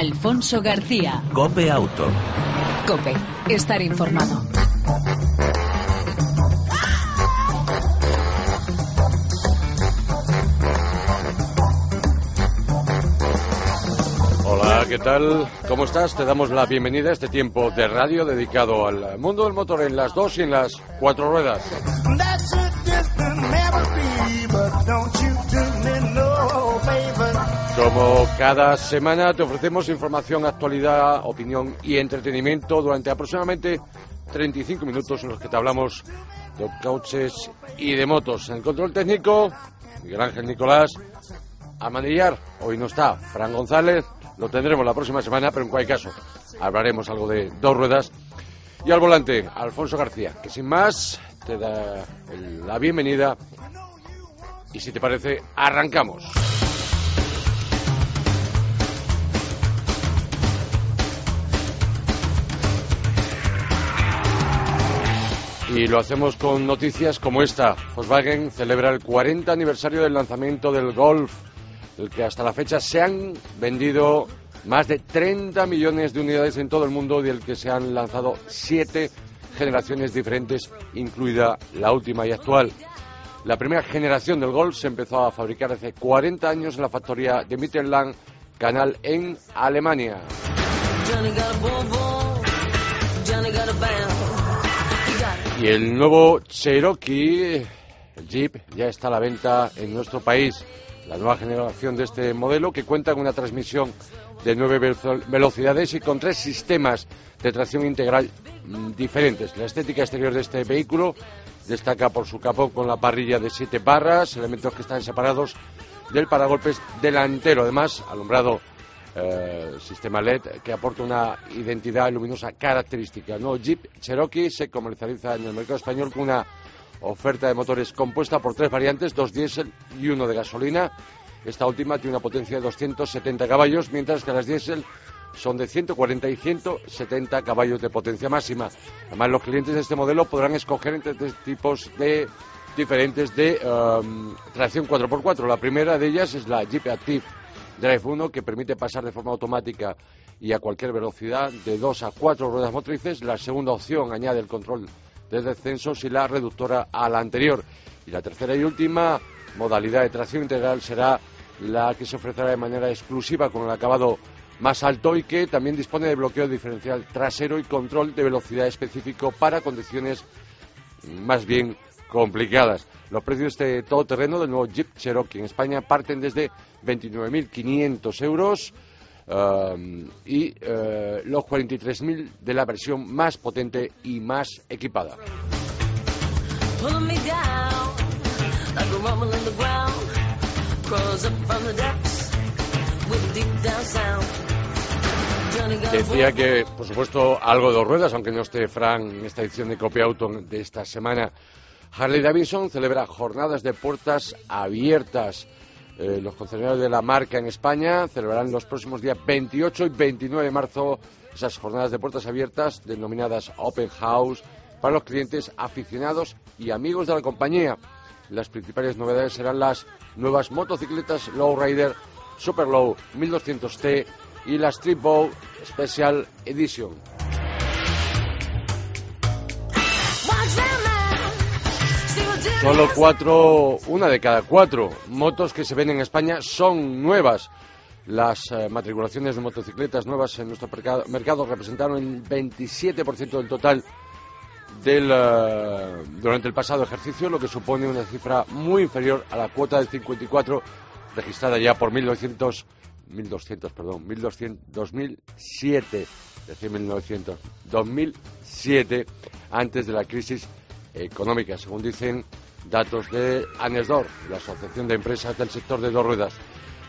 Alfonso García. Cope Auto. Cope, estar informado. Hola, ¿qué tal? ¿Cómo estás? Te damos la bienvenida a este tiempo de radio dedicado al mundo del motor en las dos y en las cuatro ruedas. Como cada semana te ofrecemos información, actualidad, opinión y entretenimiento durante aproximadamente 35 minutos en los que te hablamos de coches y de motos. En el control técnico, Miguel Ángel Nicolás, a manillar, hoy no está Fran González, lo tendremos la próxima semana, pero en cualquier caso hablaremos algo de dos ruedas. Y al volante, Alfonso García, que sin más te da la bienvenida y si te parece, arrancamos. Y lo hacemos con noticias como esta. Volkswagen celebra el 40 aniversario del lanzamiento del Golf, el que hasta la fecha se han vendido más de 30 millones de unidades en todo el mundo, del que se han lanzado siete generaciones diferentes, incluida la última y actual. La primera generación del Golf se empezó a fabricar hace 40 años en la factoría de Mittelland Canal en Alemania. Y el nuevo Cherokee, Jeep, ya está a la venta en nuestro país. La nueva generación de este modelo que cuenta con una transmisión de nueve velocidades y con tres sistemas de tracción integral mm, diferentes. La estética exterior de este vehículo destaca por su capó con la parrilla de siete barras, elementos que están separados del paragolpes delantero. Además, alumbrado eh, sistema LED que aporta una identidad luminosa característica. El nuevo Jeep Cherokee se comercializa en el mercado español con una oferta de motores compuesta por tres variantes, dos diésel y uno de gasolina. Esta última tiene una potencia de 270 caballos, mientras que las diésel son de 140 y 170 caballos de potencia máxima. Además, los clientes de este modelo podrán escoger entre tres tipos de diferentes de um, tracción 4x4. La primera de ellas es la Jeep Active Drive 1 que permite pasar de forma automática y a cualquier velocidad de dos a cuatro ruedas motrices. La segunda opción añade el control de descensos y la reductora a la anterior. Y la tercera y última modalidad de tracción integral será la que se ofrecerá de manera exclusiva con el acabado más alto y que también dispone de bloqueo diferencial trasero y control de velocidad específico para condiciones más bien complicadas. Los precios de este todoterreno del nuevo Jeep Cherokee en España parten desde 29.500 euros um, y uh, los 43.000 de la versión más potente y más equipada. Decía que, por supuesto, algo de ruedas, aunque no esté Fran en esta edición de Copia Auto de esta semana. Harley Davidson celebra jornadas de puertas abiertas. Eh, los concesionarios de la marca en España celebrarán los próximos días 28 y 29 de marzo esas jornadas de puertas abiertas denominadas Open House para los clientes aficionados y amigos de la compañía. Las principales novedades serán las nuevas motocicletas Lowrider Super Low 1200T y la Street Special Edition. Solo cuatro, una de cada cuatro motos que se ven en España son nuevas. Las eh, matriculaciones de motocicletas nuevas en nuestro mercado, representaron el 27% del total del, eh, durante el pasado ejercicio, lo que supone una cifra muy inferior a la cuota del 54 registrada ya por 1900, 1200, perdón, 1200, 2007, decir 1900, 2007, antes de la crisis económica, según dicen datos de ANESDOR, la Asociación de Empresas del Sector de Dos Ruedas.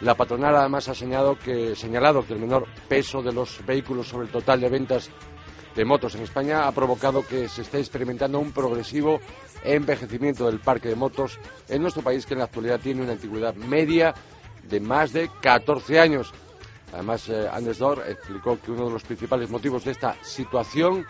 La patronal además ha señalado que, señalado que el menor peso de los vehículos sobre el total de ventas de motos en España ha provocado que se esté experimentando un progresivo envejecimiento del parque de motos en nuestro país, que en la actualidad tiene una antigüedad media de más de 14 años. Además, eh, explicó que uno de los principales motivos de esta situación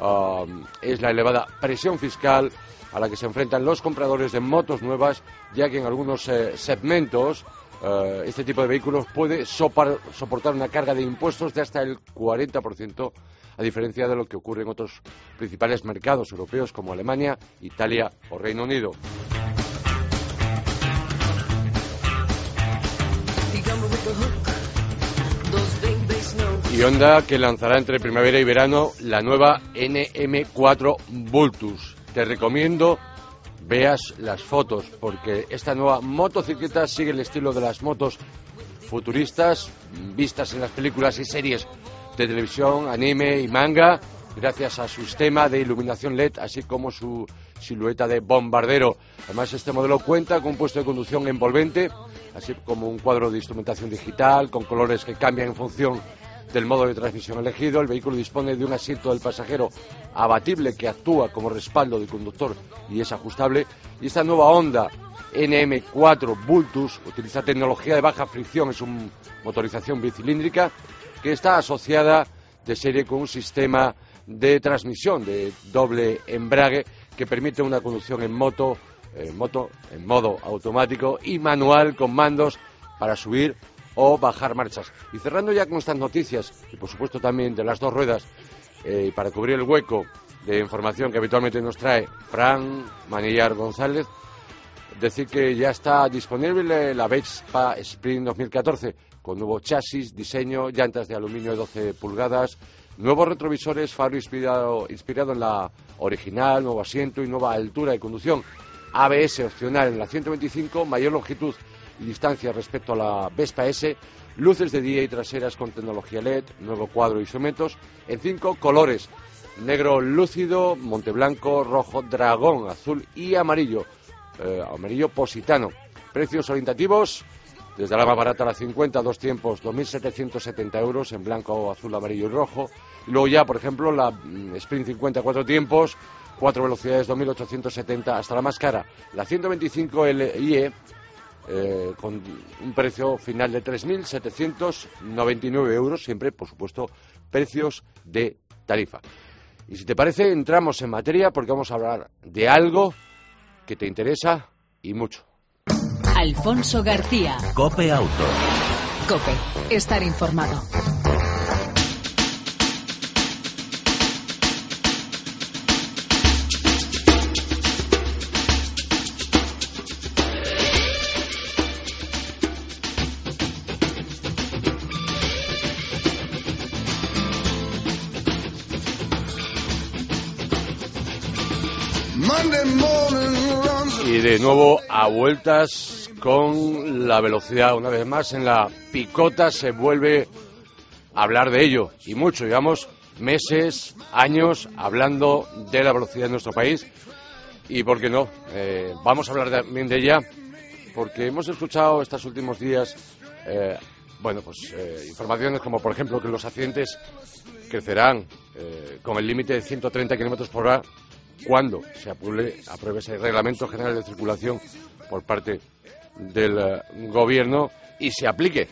um, es la elevada presión fiscal a la que se enfrentan los compradores de motos nuevas, ya que en algunos eh, segmentos eh, este tipo de vehículos puede soportar una carga de impuestos de hasta el 40%, a diferencia de lo que ocurre en otros principales mercados europeos como Alemania, Italia o Reino Unido. Y Honda que lanzará entre primavera y verano la nueva NM4 Vultus. Te recomiendo veas las fotos, porque esta nueva motocicleta sigue el estilo de las motos futuristas vistas en las películas y series de televisión, anime y manga, gracias a su sistema de iluminación LED, así como su silueta de bombardero. Además, este modelo cuenta con un puesto de conducción envolvente, así como un cuadro de instrumentación digital con colores que cambian en función del modo de transmisión elegido. El vehículo dispone de un asiento del pasajero abatible que actúa como respaldo del conductor y es ajustable. Y esta nueva Honda NM4 Bultus utiliza tecnología de baja fricción, es una motorización bicilíndrica que está asociada de serie con un sistema de transmisión de doble embrague que permite una conducción en moto, en moto, en modo automático y manual con mandos para subir o bajar marchas. Y cerrando ya con estas noticias, y por supuesto también de las dos ruedas, eh, para cubrir el hueco de información que habitualmente nos trae Fran Manillar González, decir que ya está disponible la Vespa Sprint 2014 con nuevo chasis, diseño, llantas de aluminio de 12 pulgadas, nuevos retrovisores, faro inspirado, inspirado en la original, nuevo asiento y nueva altura de conducción, ABS opcional en la 125, mayor longitud y distancia respecto a la Vespa S, luces de día y traseras con tecnología LED, nuevo cuadro de instrumentos, en cinco colores, negro lúcido, monte blanco, rojo, dragón, azul y amarillo, eh, amarillo positano. Precios orientativos, desde la más barata a la 50, dos tiempos, 2.770 euros en blanco, azul, amarillo y rojo. Y luego ya, por ejemplo, la mm, Sprint 50, cuatro tiempos, cuatro velocidades, 2.870 hasta la más cara. La 125 LIE eh, con un precio final de 3.799 euros, siempre, por supuesto, precios de tarifa. Y si te parece, entramos en materia porque vamos a hablar de algo que te interesa y mucho. Alfonso García. Cope Auto. Cope, estar informado. Y de nuevo a vueltas con la velocidad. Una vez más en la picota se vuelve a hablar de ello. Y mucho, llevamos meses, años hablando de la velocidad en nuestro país. Y por qué no, eh, vamos a hablar también de ella porque hemos escuchado estos últimos días eh, bueno, pues eh, informaciones como, por ejemplo, que los accidentes crecerán con el límite de 130 kilómetros por hora cuando se apruebe, ese reglamento general de circulación por parte del eh, gobierno y se aplique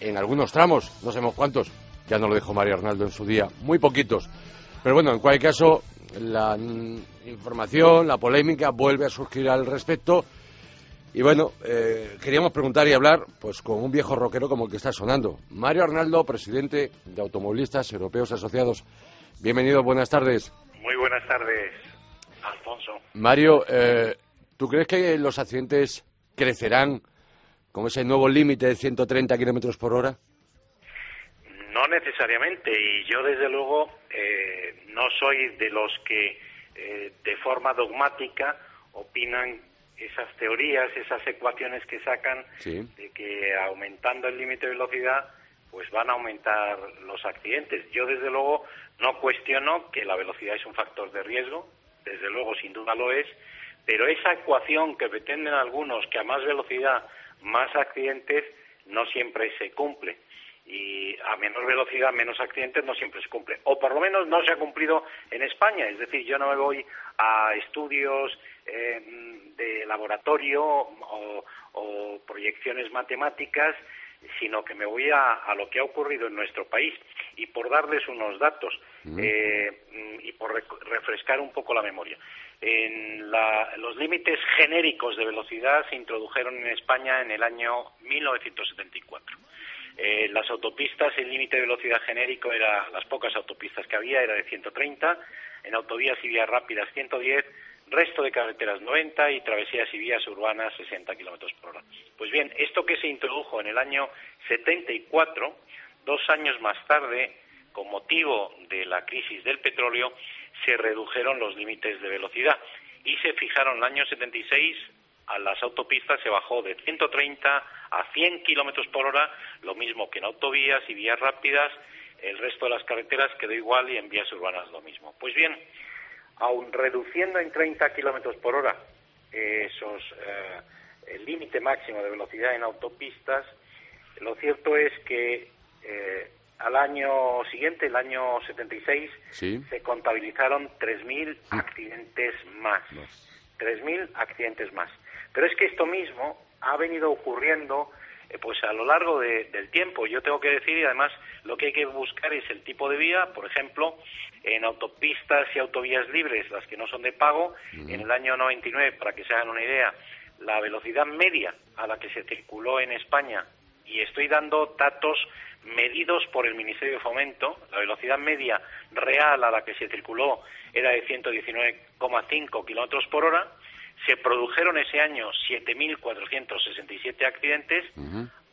en algunos tramos, no sabemos cuántos, ya nos lo dijo Mario Arnaldo en su día, muy poquitos. Pero bueno, en cualquier caso, la información, la polémica vuelve a surgir al respecto. Y bueno, eh, queríamos preguntar y hablar pues con un viejo rockero como el que está sonando. Mario Arnaldo, presidente de Automovilistas Europeos Asociados. Bienvenido, buenas tardes. Muy buenas tardes. Mario, eh, ¿tú crees que los accidentes crecerán con ese nuevo límite de 130 kilómetros por hora? No necesariamente, y yo desde luego eh, no soy de los que eh, de forma dogmática opinan esas teorías, esas ecuaciones que sacan de que aumentando el límite de velocidad pues van a aumentar los accidentes. Yo desde luego no cuestiono que la velocidad es un factor de riesgo, desde luego sin duda lo es, pero esa ecuación que pretenden algunos que a más velocidad más accidentes no siempre se cumple. Y a menor velocidad menos accidentes no siempre se cumple. O por lo menos no se ha cumplido en España. Es decir yo no me voy a estudios eh, de laboratorio o, proyecciones matemáticas sino que me voy a, lo que ha ocurrido en nuestro país y por darles unos datos eh, y por refrescar un poco la memoria. En los límites genéricos de velocidad se introdujeron en España en el año 1974. Eh, las autopistas, el límite de velocidad genérico era, las pocas autopistas que había, era de 130, en autovías y vías rápidas 110, resto de carreteras 90 y travesías y vías urbanas 60 kilómetros por hora. Pues bien, esto que se introdujo en el año 74, dos años más tarde, con motivo de la crisis del petróleo, se redujeron los límites de velocidad y se fijaron en el año 76 a las autopistas se bajó de 130 a 100 kilómetros por hora, lo mismo que en autovías y vías rápidas, el resto de las carreteras quedó igual y en vías urbanas lo mismo. Pues bien, aun reduciendo en 30 kilómetros por hora esos, eh, el límite máximo de velocidad en autopistas, lo cierto es que eh, al año siguiente, el año 76, se contabilizaron 3.000 mm. accidentes más. 3.000 accidentes más. Pero es que esto mismo ha venido ocurriendo eh, pues a lo largo del tiempo. Yo tengo que decir, y además lo que hay que buscar es el tipo de vía, por ejemplo, en autopistas y autovías libres, las que no son de pago, en el año 99, para que se hagan una idea, la velocidad media a la que se circuló en España, y estoy dando datos medidos por el Ministerio de Fomento, la velocidad media real a la que se circuló era de 119,5 kilómetros por hora, se produjeron ese año 7.467 accidentes.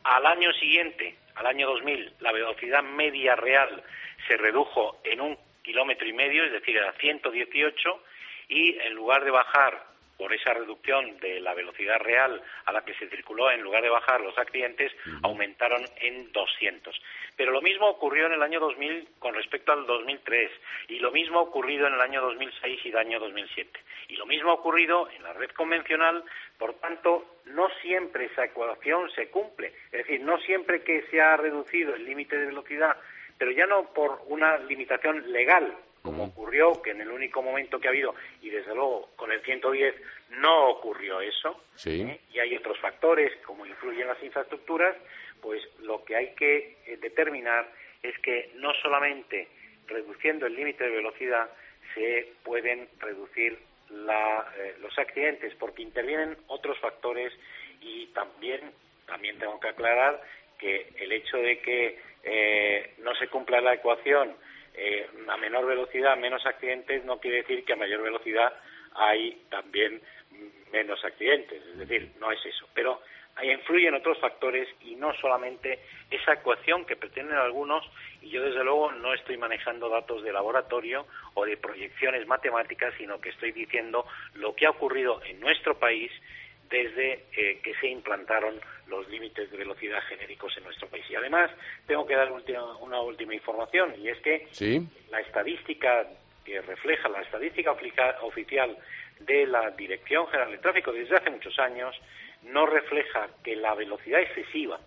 Al año siguiente, al año 2000, la velocidad media real se redujo en un kilómetro y medio, es decir, a 118, y en lugar de bajar por esa reducción de la velocidad real a la que se circuló, en lugar de bajar los accidentes, aumentaron en 200. Pero lo mismo ocurrió en el año 2000 con respecto al 2003, y lo mismo ha ocurrido en el año 2006 y el año 2007. Y lo mismo ha ocurrido en la red convencional, por tanto, no siempre esa ecuación se cumple. Es decir, no siempre que se ha reducido el límite de velocidad, pero ya no por una limitación legal, como ocurrió, que en el único momento que ha habido, y desde luego con el 110 no ocurrió eso, ¿eh? y hay otros factores, como influyen las infraestructuras, pues lo que hay que eh, determinar es que no solamente reduciendo el límite de velocidad se pueden reducir eh, los accidentes, porque intervienen otros factores y también, también tengo que aclarar que el hecho de que no se cumpla la ecuación eh, a menor velocidad menos accidentes no quiere decir que a mayor velocidad hay también menos accidentes, es decir, no es eso. Pero ahí influyen otros factores y no solamente esa ecuación que pretenden algunos, y yo desde luego no estoy manejando datos de laboratorio o de proyecciones matemáticas, sino que estoy diciendo lo que ha ocurrido en nuestro país desde eh, que se implantaron los límites de velocidad genéricos en nuestro país. Y además, tengo que dar una última información, y es que la estadística que refleja la estadística oficial de la Dirección General de Tráfico desde hace muchos años no refleja que la velocidad excesiva,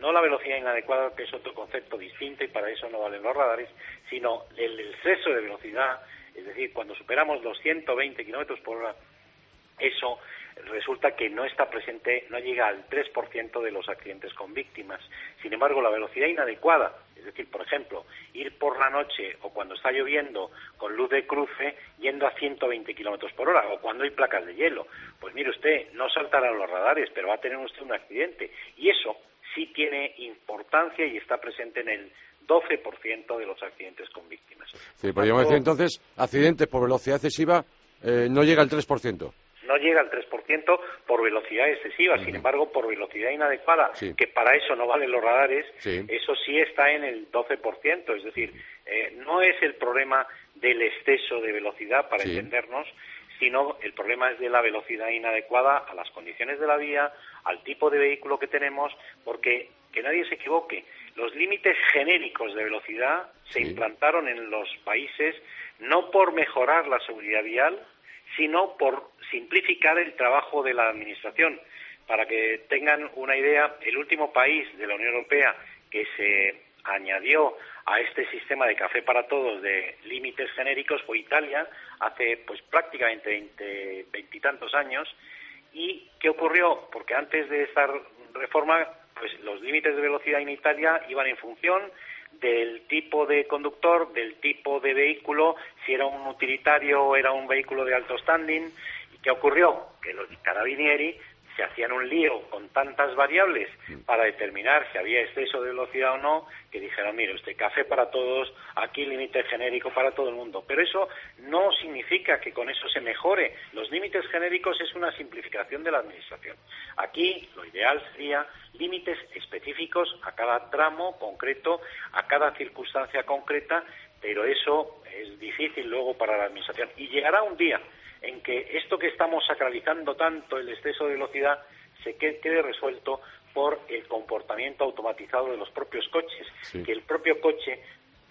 no la velocidad inadecuada, que es otro concepto distinto y para eso no valen los radares, sino el exceso de velocidad, es decir, cuando superamos los 120 kilómetros por hora, eso resulta que no está presente, no llega al 3% de los accidentes con víctimas. Sin embargo, la velocidad inadecuada, es decir, por ejemplo, ir por la noche o cuando está lloviendo con luz de cruce yendo a 120 kilómetros por hora o cuando hay placas de hielo, pues mire usted, no saltará los radares, pero va a tener usted un accidente. Y eso sí tiene importancia y está presente en el 12% de los accidentes con víctimas. Sí, podríamos decir entonces, accidentes por velocidad excesiva eh, no llega al 3% no llega al 3% por velocidad excesiva, sin embargo, por velocidad inadecuada, que para eso no valen los radares, eso sí está en el 12%, es decir, eh, no es el problema del exceso de velocidad, para entendernos, sino el problema es de la velocidad inadecuada a las condiciones de la vía, al tipo de vehículo que tenemos, porque que nadie se equivoque, los límites genéricos de velocidad se implantaron en los países no por mejorar la seguridad vial, sino por simplificar el trabajo de la Administración. Para que tengan una idea, el último país de la Unión Europea que se añadió a este sistema de café para todos de límites genéricos fue Italia hace pues prácticamente veintitantos años. ¿Y qué ocurrió? Porque antes de esta reforma pues los límites de velocidad en Italia iban en función del tipo de conductor, del tipo de vehículo, si era un utilitario o era un vehículo de alto standing. ¿Y qué ocurrió? Que los carabinieri se hacían un lío con tantas variables para determinar si había exceso de velocidad o no, que dijeron, mire, usted café para todos, aquí límite genérico para todo el mundo. Pero eso no significa que con eso se mejore. Los límites genéricos es una simplificación de la Administración. Aquí lo ideal sería límites específicos a cada tramo concreto, a cada circunstancia concreta, pero eso es difícil luego para la Administración. Y llegará un día en que esto que estamos sacralizando tanto, el exceso de velocidad, se quede, resuelto por el comportamiento automatizado de los propios coches, que el propio coche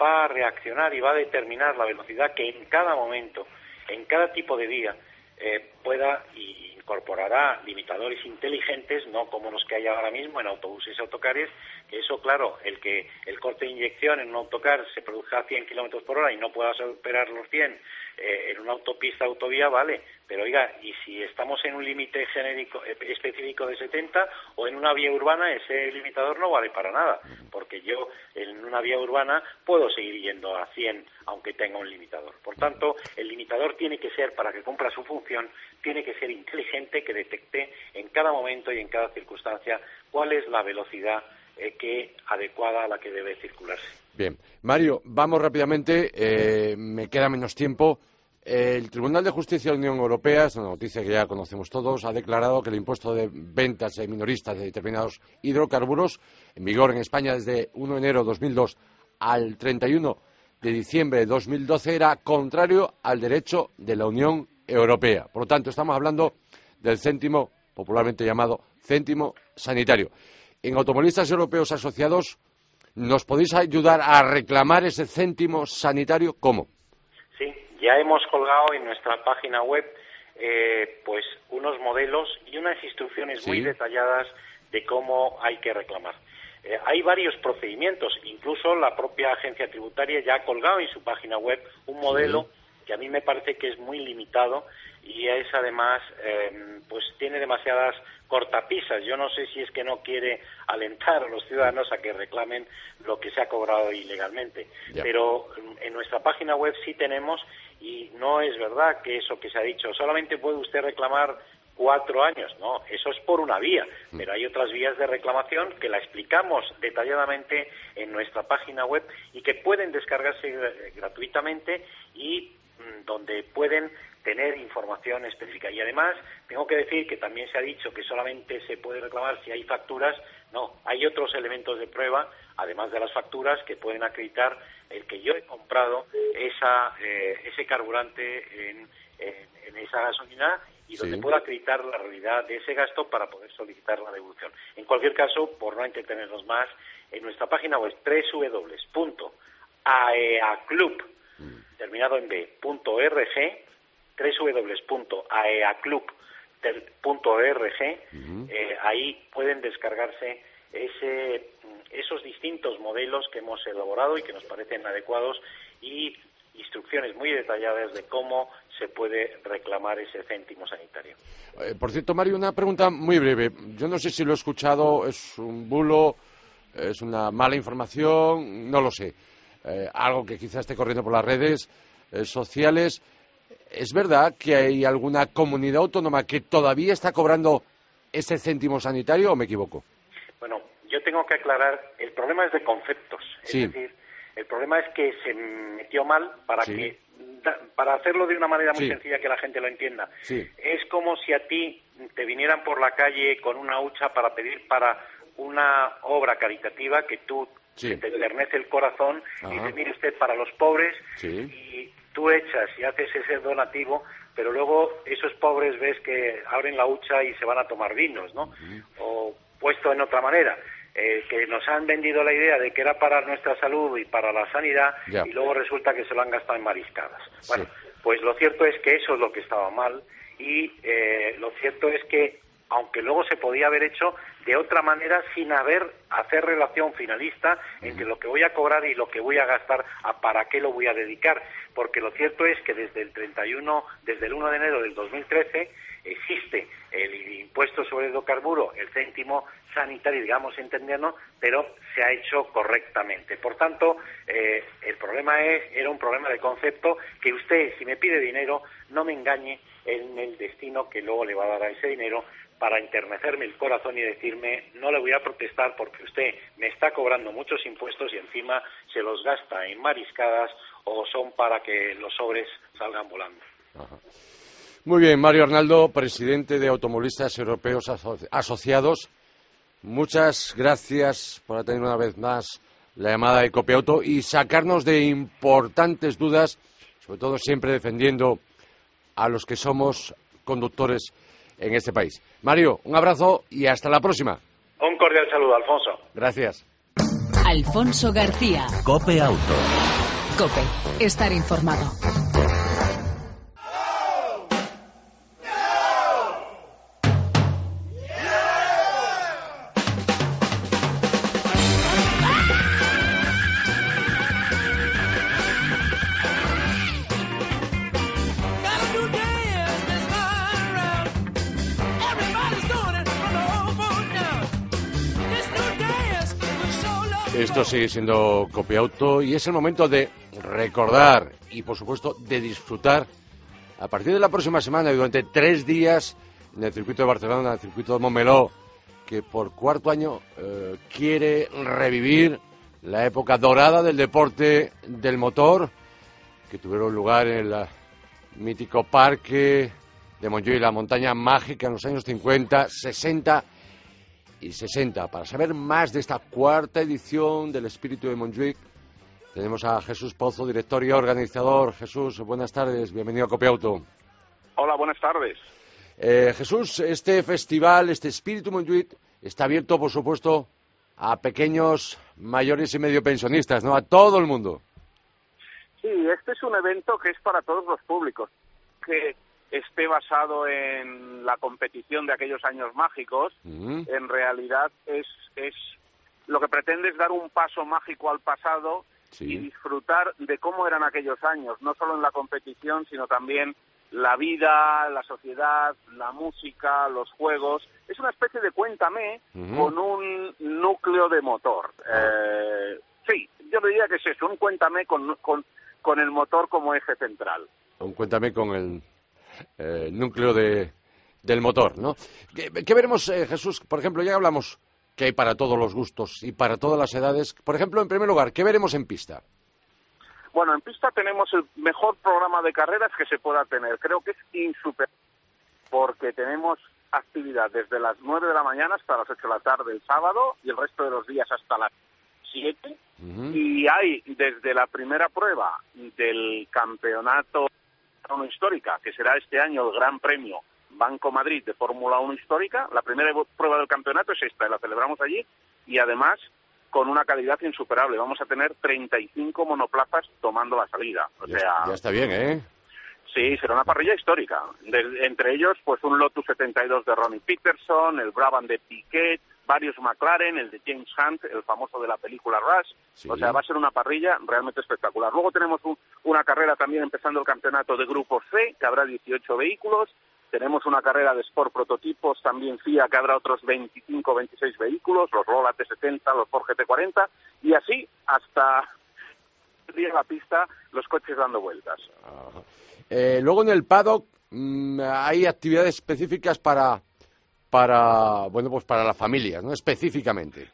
va a reaccionar y va a determinar la velocidad que en cada momento, en cada tipo de vía, eh, pueda y incorporará limitadores inteligentes, no como los que hay ahora mismo en autobuses y autocares, que eso, claro, el que el corte de inyección en un autocar se produzca a 100 kilómetros por hora y no pueda superar los 100 eh, en una autopista, autovía, vale, pero oiga, y si estamos en un límite genérico eh, específico de 70 o en una vía urbana, ese limitador no vale para nada, porque yo en una vía urbana puedo seguir yendo a 100 aunque tenga un limitador. Por tanto, el limitador tiene que ser, para que cumpla su función, tiene que ser inteligente, que detecte en cada momento y en cada circunstancia cuál es la velocidad eh, que adecuada a la que debe circularse. Bien, Mario, vamos rápidamente, eh, me queda menos tiempo. El Tribunal de Justicia de la Unión Europea, es una noticia que ya conocemos todos, ha declarado que el impuesto de ventas minoristas de determinados hidrocarburos, en vigor en España desde 1 de enero de 2002 al 31 de diciembre de 2012, era contrario al derecho de la Unión Europea. Por lo tanto, estamos hablando del céntimo, popularmente llamado céntimo sanitario en Automovilistas Europeos Asociados, ¿nos podéis ayudar a reclamar ese céntimo sanitario? ¿Cómo? Sí, ya hemos colgado en nuestra página web eh, pues unos modelos y unas instrucciones muy detalladas de cómo hay que reclamar. Eh, hay varios procedimientos, incluso la propia agencia tributaria ya ha colgado en su página web un modelo que a mí me parece que es muy limitado y es además eh, pues tiene demasiadas cortapisas. Yo no sé si es que no quiere alentar a los ciudadanos a que reclamen lo que se ha cobrado ilegalmente. Pero en nuestra página web sí tenemos, y no es verdad que eso que se ha dicho, solamente puede usted reclamar cuatro años, no, eso es por una vía, mm. pero hay otras vías de reclamación que la explicamos detalladamente en nuestra página web y que pueden descargarse gratuitamente y mm, donde pueden tener información específica. Y además, tengo que decir que también se ha dicho que solamente se puede reclamar si hay facturas. No, hay otros elementos de prueba, además de las facturas, que pueden acreditar el que yo he comprado esa, eh, ese carburante en, esa gasolina y donde puedo acreditar la realidad de ese gasto para poder solicitar la devolución. En cualquier caso, por no entretenernos más, en nuestra página web www.aeaclub, mm. terminado en b.org, www.aeaclub.org, eh, ahí pueden descargarse ese, esos distintos modelos que hemos elaborado y que nos parecen adecuados y instrucciones muy detalladas de cómo se puede reclamar ese céntimo sanitario. Eh, por cierto, Mario, una pregunta muy breve. Yo no sé si lo he escuchado, es un bulo, es una mala información, no lo sé. Eh, algo que quizás esté corriendo por las redes sociales. ¿Es verdad que hay alguna comunidad autónoma que todavía está cobrando ese céntimo sanitario o me equivoco? Bueno, yo tengo que aclarar, el problema es de conceptos. Es decir, el problema es que se metió mal para que para hacerlo de una manera muy sencilla que la gente lo entienda. Es como si a ti te vinieran por la calle con una hucha para pedir para una obra caritativa que tú te enternece el corazón y dices, mire usted, para los pobres y tú echas y haces ese donativo, pero luego esos pobres ves que abren la hucha y se van a tomar vinos, ¿no? O puesto en otra manera, eh, que nos han vendido la idea de que era para nuestra salud y para la sanidad y luego resulta que se lo han gastado en mariscadas. Bueno, pues lo cierto es que eso es lo que estaba mal y eh, lo cierto es que aunque luego se podía haber hecho de otra manera sin haber hacer relación finalista entre lo que voy a cobrar y lo que voy a gastar, a para qué lo voy a dedicar, porque lo cierto es que desde el 31, desde el 1 de enero del 2013, existe el impuesto sobre hidrocarburo, el céntimo sanitario, digamos, entendernos, pero se ha hecho correctamente. Por tanto, eh, el problema es, era un problema de concepto que usted, si me pide dinero, no me engañe en el destino que luego le va a dar ese dinero para enternecerme el corazón y decirme no le voy a protestar porque usted me está cobrando muchos impuestos y encima se los gasta en mariscadas o son para que los sobres salgan volando. Muy bien, Mario Arnaldo, presidente de Automovilistas Europeos Asociados. Muchas gracias por atender una vez más la llamada de Copiauto y sacarnos de importantes dudas, sobre todo siempre defendiendo a los que somos conductores en este país. Mario, un abrazo y hasta la próxima. Un cordial saludo, Alfonso. Gracias. Alfonso García. Cope Auto. Cope, estar informado. Sigue siendo Copiauto y es el momento de recordar y, por supuesto, de disfrutar a partir de la próxima semana y durante tres días en el circuito de Barcelona, en el circuito de Montmeló, que por cuarto año eh, quiere revivir la época dorada del deporte del motor, que tuvieron lugar en el mítico parque de Montjuïc, la montaña mágica en los años 50, 60 y 60. Para saber más de esta cuarta edición del Espíritu de Montjuic, tenemos a Jesús Pozo, director y organizador. Jesús, buenas tardes, bienvenido a Copiauto. Hola, buenas tardes. Eh, Jesús, este festival, este Espíritu Montjuic, está abierto, por supuesto, a pequeños, mayores y medio pensionistas, ¿no? A todo el mundo. Sí, este es un evento que es para todos los públicos, que esté basado en la competición de aquellos años mágicos, en realidad es, es lo que pretende es dar un paso mágico al pasado y disfrutar de cómo eran aquellos años, no solo en la competición, sino también la vida, la sociedad, la música, los juegos. Es una especie de cuéntame con un núcleo de motor. Eh, sí, yo diría que es eso, un cuéntame con, con, con el motor como eje central. Un cuéntame con el eh, núcleo de, del motor, ¿no? ¿Qué, veremos, eh, Jesús? Por ejemplo, ya hablamos que hay para todos los gustos y para todas las edades. Por ejemplo, en primer lugar, ¿qué veremos en pista? Bueno, en pista tenemos el mejor programa de carreras que se pueda tener. Creo que es insuperable porque tenemos actividad desde las 9 de la mañana hasta las 8 de la tarde el sábado y el resto de los días hasta las 7. Y hay desde la primera prueba del campeonato histórica, que será este año el Gran Premio Banco Madrid de Fórmula 1 histórica. La primera prueba del campeonato es esta, la celebramos allí y además con una calidad insuperable. Vamos a tener 35 monoplazas tomando la salida. O ya, sea, ya está bien, ¿eh? Sí, será una parrilla histórica. entre ellos, pues un Lotus 72 de Ronnie Peterson, el Brabham de Piquet, varios McLaren, el de James Hunt, el famoso de la película Rush. O sea, va a ser una parrilla realmente espectacular. Luego tenemos una carrera también empezando el campeonato de Grupo C, que habrá 18 vehículos. Tenemos una carrera de Sport Prototipos, también FIA, que habrá otros 25 o 26 vehículos, los Rola T70, los Ford GT40, y así hasta la pista, los coches dando vueltas. Eh, luego en el paddock mm, hay actividades específicas para para, bueno, pues para las familias, ¿no? Específicamente.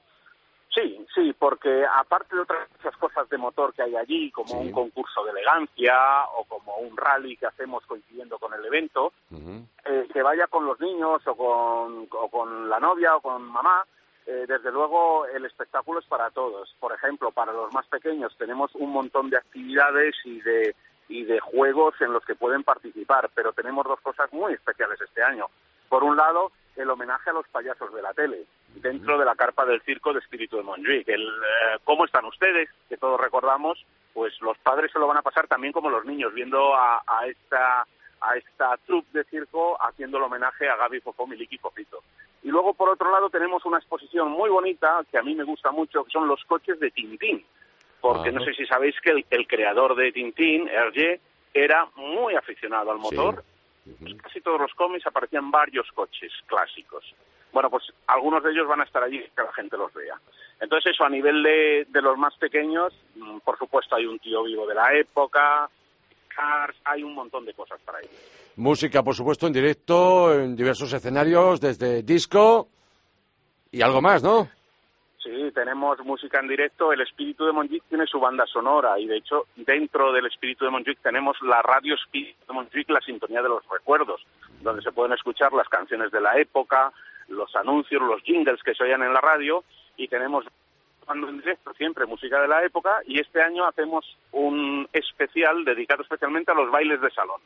Sí, sí, porque aparte de otras muchas cosas de motor que hay allí, como un concurso de elegancia o como un rally que hacemos coincidiendo con el evento, eh, que vaya con los niños o con, o con la novia o con mamá, eh, desde luego el espectáculo es para todos. Por ejemplo, para los más pequeños tenemos un montón de actividades y de, y de juegos en los que pueden participar, pero tenemos dos cosas muy especiales este año. Por un lado, el homenaje a los payasos de la tele dentro de la carpa del circo de Espíritu de Montjuic. El, eh, ¿Cómo están ustedes? Que todos recordamos, pues los padres se lo van a pasar también como los niños, viendo a, esta a esta troupe de circo haciendo el homenaje a Gaby Fofó, Miliki y Fofito. Y luego, por otro lado, tenemos una exposición muy bonita, que a mí me gusta mucho, que son los coches de Tintín. Porque no sé si sabéis que el, creador de Tintín, Hergé, era muy aficionado al motor casi todos los cómics aparecían varios coches clásicos. Bueno, pues algunos de ellos van a estar allí que la gente los vea. Entonces eso, a nivel de, de los más pequeños, mm, por supuesto hay un tío vivo de la época, Cars, hay un montón de cosas para ellos. Música, por supuesto, en directo, en diversos escenarios, desde disco y algo más, ¿no? Sí, tenemos música en directo. El Espíritu de Montjuic tiene su banda sonora y, de hecho, dentro del Espíritu de Montjuic tenemos la radio Espíritu de Montjuic, la sintonía de los recuerdos, donde se pueden escuchar las canciones de la época, los anuncios, los jingles que se oían en la radio y tenemos en directo siempre música de la época y este año hacemos un especial dedicado especialmente a los bailes de salón,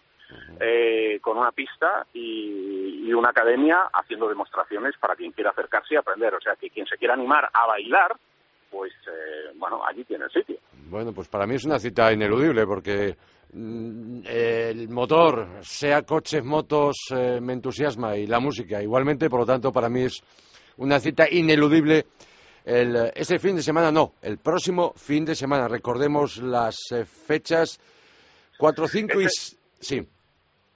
eh, con una pista y, una academia haciendo demostraciones para quien quiera acercarse y aprender. O sea, que quien se quiera animar a bailar, pues eh, bueno, allí tiene el sitio. Bueno, pues para mí es una cita ineludible porque mm, el motor, sea coches, motos, eh, me entusiasma y la música igualmente, por lo tanto para mí es una cita ineludible el, este fin de semana no, el próximo fin de semana. Recordemos las eh, fechas 4, 5 y... Este sí.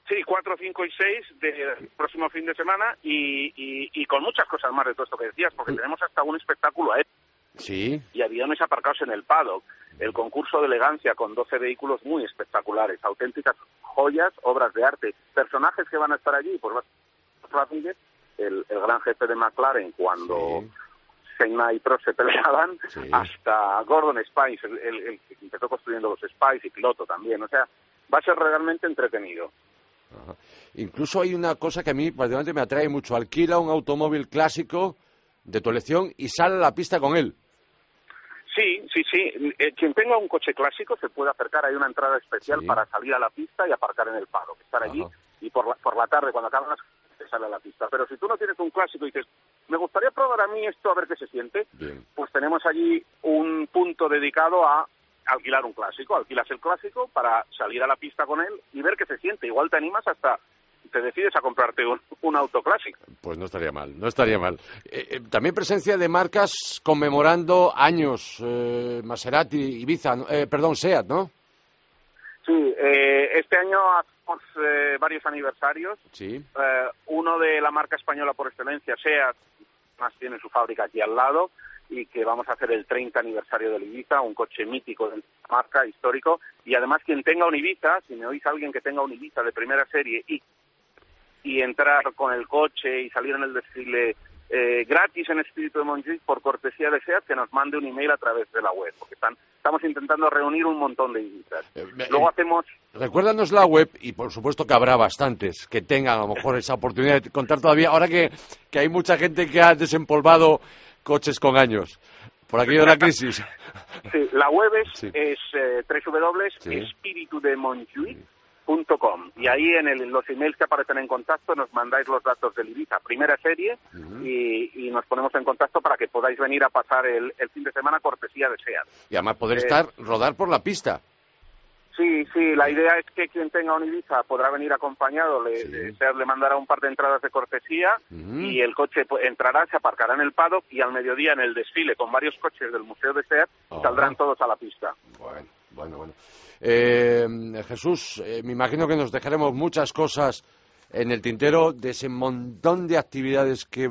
Sí, 4, 5 y 6 del próximo fin de semana y, y, con muchas cosas más de todo esto que decías, porque tenemos hasta un espectáculo ahí. Sí. Y aviones aparcados en el paddock. El concurso de elegancia con 12 vehículos muy espectaculares, auténticas joyas, obras de arte. Personajes que van a estar allí, pues el, el gran jefe de McLaren cuando... Senna y Pro se peleaban, hasta Gordon Spice, el, que empezó construyendo los Spice y piloto también. O sea, va a ser realmente entretenido. Incluso hay una cosa que a mí particularmente me atrae mucho. Alquila un automóvil clásico de tu elección y sale a la pista con él. Sí, sí, sí. Eh, quien tenga un coche clásico se puede acercar. Hay una entrada especial para salir a la pista y aparcar en el paro. Estar allí y por la, por la tarde, cuando acaban las sale a la pista. Pero si tú no tienes un clásico y dices, me gustaría probar a mí esto a ver qué se siente, pues tenemos allí un punto dedicado a alquilar un clásico. Alquilas el clásico para salir a la pista con él y ver qué se siente. Igual te animas hasta te decides a comprarte un, auto clásico. Pues no estaría mal, no estaría mal. Eh, eh, también presencia de marcas conmemorando años, eh, Maserati, Ibiza, perdón, SEAT, ¿no? Sí, este año eh, varios aniversarios. Sí. Eh, uno de la marca española por excelencia, SEAT, más tiene su fábrica aquí al lado, y que vamos a hacer el 30 aniversario de Ibiza, un coche mítico de la marca, histórico. Y además, quien tenga un Ibiza, si me oís a alguien que tenga un Ibiza de primera serie y, y entrar con el coche y salir en el desfile eh, gratis en Espíritu de Montjuic por cortesía de SEAT que nos mande un email a través de la web, porque están, estamos intentando reunir un montón de visitas. Eh, Luego eh, hacemos... Recuérdanos la web y por supuesto que habrá bastantes que tengan a lo mejor esa oportunidad de contar todavía, ahora que, que hay mucha gente que ha desempolvado coches con años por aquello de la crisis. Sí, la web es, es eh, y ahí en los emails que aparecen en contacto nos mandáis los datos del Ibiza, primera serie, y, nos ponemos en contacto para que podáis venir a pasar el, fin de semana cortesía de SEAT. Y además poder eh, estar, rodar por la pista. Sí, sí, la idea es que quien tenga un Ibiza podrá venir acompañado, le, SEAT le mandará un par de entradas de cortesía y el coche pues, entrará, se aparcará en el paddock y al mediodía en el desfile con varios coches del Museo de SEAT saldrán todos a la pista. Bueno, bueno, bueno. Eh, Jesús, eh, me imagino que nos dejaremos muchas cosas en el tintero de ese montón de actividades que,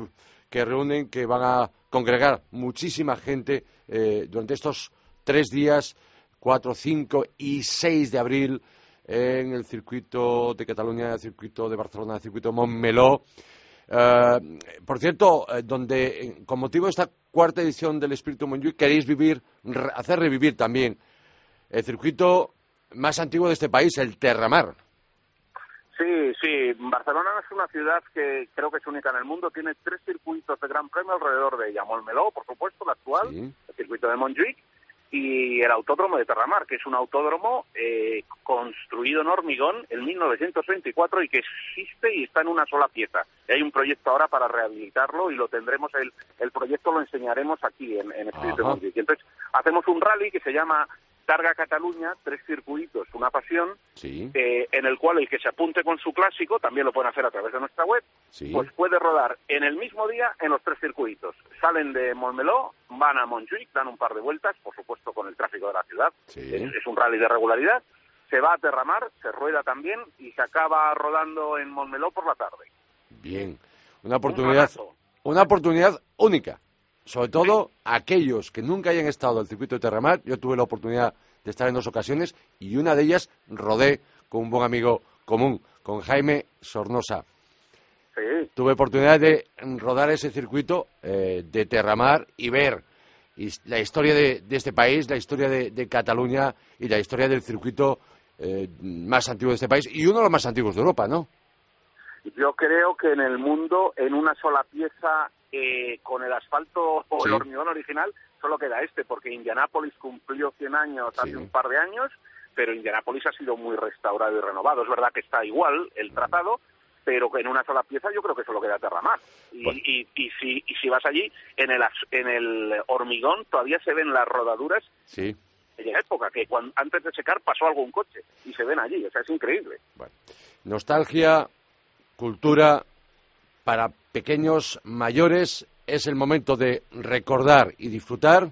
reúnen, que van a congregar muchísima gente eh, durante estos tres días, 4, 5 y 6 de abril, en el circuito de Cataluña, el circuito de Barcelona, el circuito Montmeló. por cierto, donde con motivo de esta cuarta edición del Espíritu Montjuic queréis vivir, hacer revivir también el circuito más antiguo de este país, el Terramar. Sí, sí. Barcelona es una ciudad que creo que es única en el mundo. Tiene tres circuitos de Gran Premio alrededor de ella. Molmeló, por supuesto, el actual, el circuito de Montjuic, y el autódromo de Terramar, que es un autódromo eh, construido en hormigón en 1924 y que existe y está en una sola pieza. Y hay un proyecto ahora para rehabilitarlo y lo tendremos, el, el proyecto lo enseñaremos aquí en, en Espíritu de entonces hacemos un rally que se llama Targa Cataluña, tres circuitos, una pasión, eh, en el cual el que se apunte con su clásico, también lo pueden hacer a través de nuestra web, pues puede rodar en el mismo día en los tres circuitos. Salen de Montmeló, van a Montjuic, dan un par de vueltas, por supuesto con el tráfico de la ciudad, es, un rally de regularidad, se va a Terramar, se rueda también y se acaba rodando en Montmeló por la tarde. Bien, una oportunidad, una oportunidad única. Sobre todo aquellos que nunca hayan estado en el circuito de Terramar. Yo tuve la oportunidad de estar en dos ocasiones y una de ellas rodé con un buen amigo común, con Jaime Sornosa. Tuve oportunidad de rodar ese circuito eh, de Terramar y ver la historia de, este país, la historia de, Cataluña y la historia del circuito eh, más antiguo de este país y uno de los más antiguos de Europa, ¿no? Yo creo que en el mundo, en una sola pieza, eh, con el asfalto o el hormigón original, solo queda este, porque Indianápolis cumplió 100 años hace un par de años, pero Indianápolis ha sido muy restaurado y renovado. Es verdad que está igual el trazado, pero en una sola pieza yo creo que solo queda Terramar. Y, y, si, y si vas allí, en el, en el hormigón todavía se ven las rodaduras sí. la época, que cuando, antes de secar pasó algún coche y se ven allí, o sea, es increíble. Nostalgia, cultura, para pequeños, mayores, es el momento de recordar y disfrutar.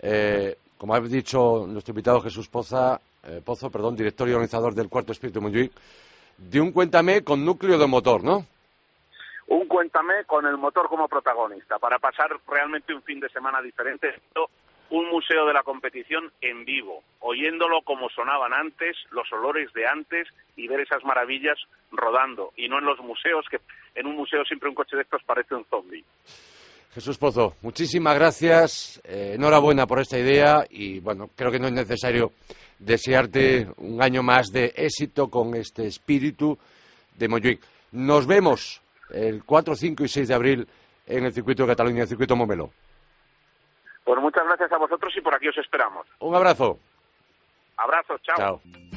Eh, como ha dicho nuestro invitado Jesús Poza, eh, Pozo, perdón, director y organizador del Cuarto Espíritu Montjuic, de un Cuéntame con núcleo de motor, ¿no? Un Cuéntame con el motor como protagonista, para pasar realmente un fin de semana diferente. Un museo de la competición en vivo, oyéndolo como sonaban antes, los olores de antes y ver esas maravillas rodando. Y no en los museos, que en un museo siempre un coche de estos parece un zombie. Jesús Pozo, muchísimas gracias, eh, enhorabuena por esta idea y bueno, creo que no es necesario desearte un año más de éxito con este espíritu de Montjuic. Nos vemos el 4, 5 y 6 de abril en el circuito de Cataluña, el circuito Momelo. Pues muchas gracias a vosotros y por aquí os esperamos. Un abrazo. Abrazo, chao. Chao.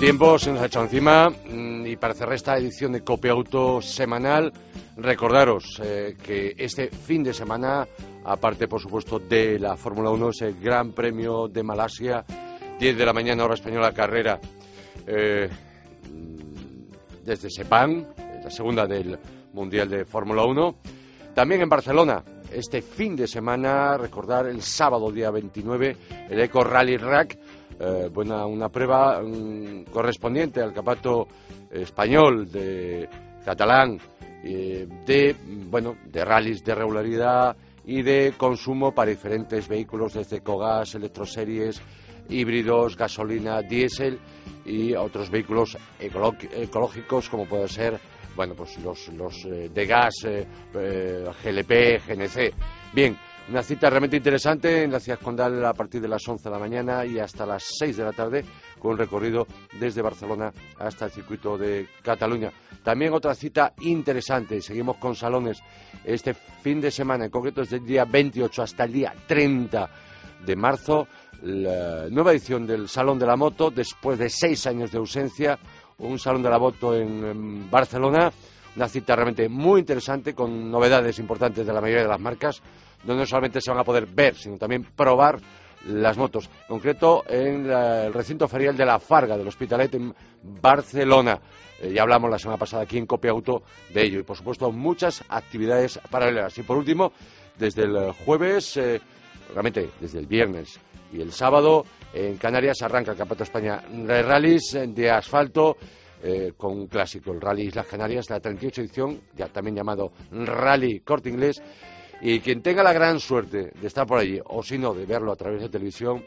Tiempo se nos ha echado encima mm, y para cerrar esta edición de Copia Auto semanal, recordaros eh, que este fin de semana, aparte por supuesto de la Fórmula 1, es el Gran Premio de Malasia, 10 de la mañana hora española carrera eh, mm, desde Sepang, la segunda del Mundial de Fórmula 1. También en Barcelona, este fin de semana, recordar el sábado día 29, el Eco Rally Rack eh, buena, una prueba mm, correspondiente al capato español de catalán eh, de bueno de rallies de regularidad y de consumo para diferentes vehículos desde cogas, electroseries, híbridos, gasolina, diésel y otros vehículos ecológicos como puede ser bueno pues los, los eh, de gas, GLP, GNC. Bien, una cita realmente interesante en la ciudad condal a partir de las 11 de la mañana y hasta las 6 de la tarde, con un recorrido desde Barcelona hasta el circuito de Cataluña. También otra cita interesante, seguimos con salones este fin de semana, en concreto desde el día 28 hasta el día 30 de marzo, la nueva edición del Salón de la Moto, después de seis años de ausencia, un Salón de la Moto en Barcelona, una cita realmente muy interesante con novedades importantes de la mayoría de las marcas donde no solamente se van a poder ver, sino también probar las motos. En concreto, en el recinto ferial de la Farga, del Hospitalet en Barcelona. Eh, ya hablamos la semana pasada aquí en Copia Auto de ello. Y, por supuesto, muchas actividades paralelas. Y, por último, desde el jueves, eh, realmente desde el viernes y el sábado, en Canarias arranca el Campeonato España de Rallys de asfalto. Eh, con un clásico, el Rally Islas Canarias, la 38 edición, ya también llamado Rally Corte Inglés, y quien tenga la gran suerte de estar por allí, o si no, de verlo a través de televisión,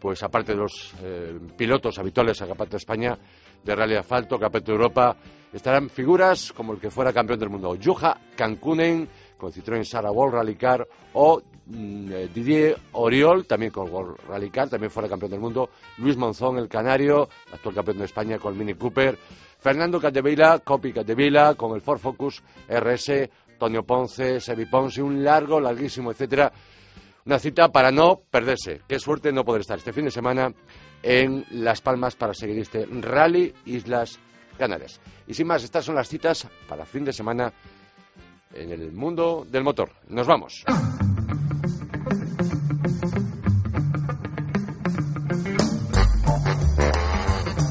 pues aparte de los eh, pilotos habituales a Campeonato de España, de Rally Asfalto, Campeonato de Europa, estarán figuras como el que fuera campeón del mundo, Juha Cancunen, con Citroën Sara World Rally Car, o mm, eh, Didier Oriol, también con World Rally Car, también fuera campeón del mundo, Luis Monzón, el canario, actual campeón de España con Mini Cooper, Fernando Catevila, Copi Catevila, con el Ford Focus RS, Antonio Ponce, Sebi Ponce, un largo, larguísimo, etcétera. Una cita para no perderse. Qué suerte no poder estar este fin de semana en Las Palmas para seguir este Rally Islas Canarias. Y sin más, estas son las citas para fin de semana en el mundo del motor. Nos vamos.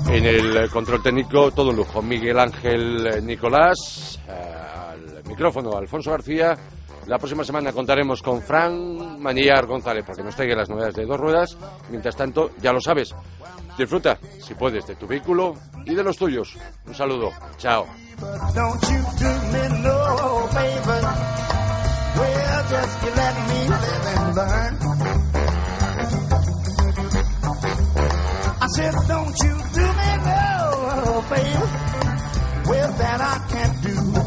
En el control técnico, todo lujo. Miguel Ángel Nicolás, eh, al micrófono Alfonso García. La próxima semana contaremos con Fran Manillar González porque nos traiga las novedades de dos ruedas. Mientras tanto, ya lo sabes, disfruta, si puedes, de tu vehículo y de los tuyos. Un saludo. Chao.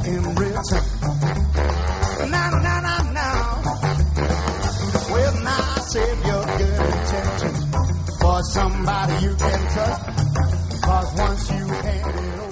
Now, or somebody you can trust. Cause once you hand it over.